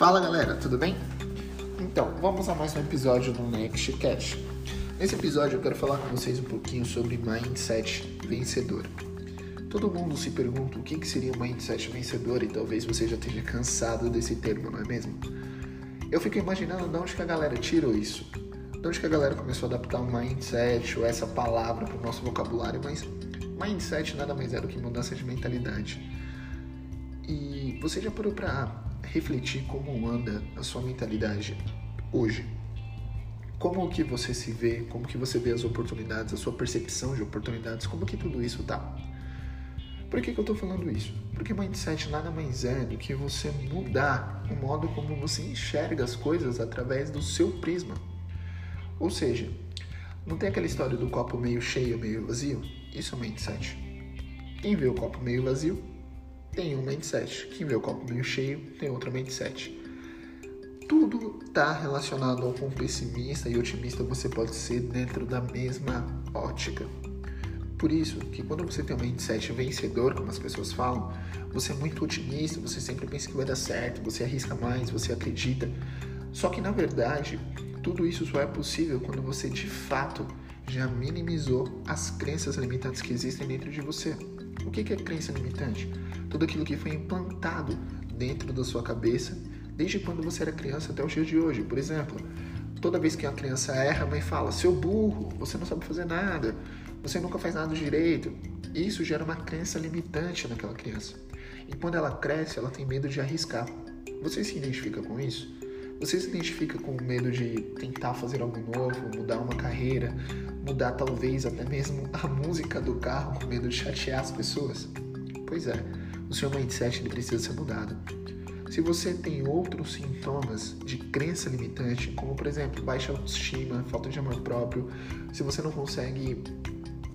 Fala galera, tudo bem? Então, vamos a mais um episódio do Next Cash. Nesse episódio eu quero falar com vocês um pouquinho sobre mindset vencedor. Todo mundo se pergunta o que seria um mindset vencedor e talvez você já esteja cansado desse termo, não é mesmo? Eu fico imaginando de onde que a galera tirou isso. De onde que a galera começou a adaptar um mindset ou essa palavra para o nosso vocabulário, mas mindset nada mais é do que mudança de mentalidade. E você já parou para refletir como anda a sua mentalidade hoje? Como que você se vê, como que você vê as oportunidades, a sua percepção de oportunidades, como que tudo isso tá? Por que, que eu estou falando isso? Porque mindset nada mais é do que você mudar o modo como você enxerga as coisas através do seu prisma. Ou seja, não tem aquela história do copo meio cheio, meio vazio? Isso é mindset. Quem vê o copo meio vazio tem um mindset. Quem vê o copo meio cheio tem outro mindset. Tudo está relacionado ao quão pessimista e otimista você pode ser dentro da mesma ótica. Por isso que quando você tem um mindset vencedor, como as pessoas falam, você é muito otimista, você sempre pensa que vai dar certo, você arrisca mais, você acredita. Só que na verdade, tudo isso só é possível quando você de fato já minimizou as crenças limitantes que existem dentro de você. O que é crença limitante? Tudo aquilo que foi implantado dentro da sua cabeça desde quando você era criança até o dia de hoje. Por exemplo, toda vez que uma criança erra, a mãe fala: seu burro, você não sabe fazer nada, você nunca faz nada direito. Isso gera uma crença limitante naquela criança. E quando ela cresce, ela tem medo de arriscar. Você se identifica com isso? Você se identifica com o medo de tentar fazer algo novo, mudar uma carreira, mudar talvez até mesmo a música do carro com medo de chatear as pessoas? Pois é, o seu mindset ele precisa ser mudado. Se você tem outros sintomas de crença limitante, como por exemplo baixa autoestima, falta de amor próprio, se você não consegue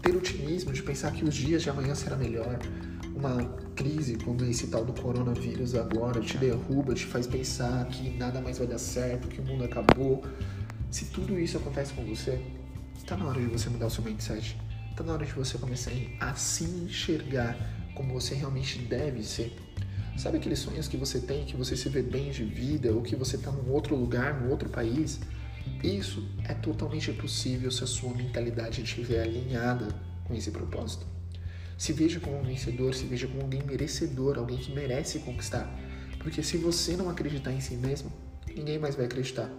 ter otimismo de pensar que os dias de amanhã será melhor, uma crise como esse tal do coronavírus agora te derruba, te faz pensar que nada mais vai dar certo, que o mundo acabou. Se tudo isso acontece com você, está na hora de você mudar o seu mindset. Está na hora de você começar a se enxergar como você realmente deve ser. Sabe aqueles sonhos que você tem, que você se vê bem de vida, ou que você está num outro lugar, num outro país? Isso é totalmente possível se a sua mentalidade estiver alinhada com esse propósito. Se veja como um vencedor, se veja como alguém merecedor, alguém que merece conquistar. Porque se você não acreditar em si mesmo, ninguém mais vai acreditar.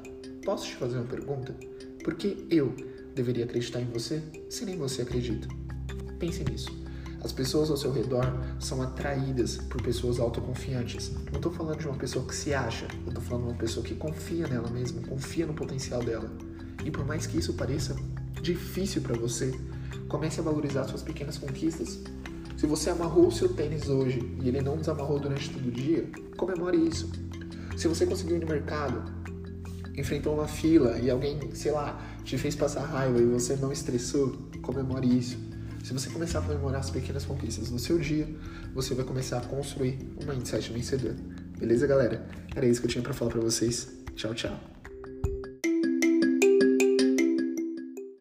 Posso te fazer uma pergunta? Por que eu deveria acreditar em você se nem você acredita? Pense nisso. As pessoas ao seu redor são atraídas por pessoas autoconfiantes. Não estou falando de uma pessoa que se acha, eu estou falando de uma pessoa que confia nela mesma, confia no potencial dela. E por mais que isso pareça difícil para você, Comece a valorizar suas pequenas conquistas. Se você amarrou o seu tênis hoje e ele não desamarrou durante todo o dia, comemore isso. Se você conseguiu ir no mercado, enfrentou uma fila e alguém, sei lá, te fez passar raiva e você não estressou, comemore isso. Se você começar a comemorar as pequenas conquistas no seu dia, você vai começar a construir um mindset vencedor. Beleza, galera? Era isso que eu tinha para falar para vocês. Tchau, tchau.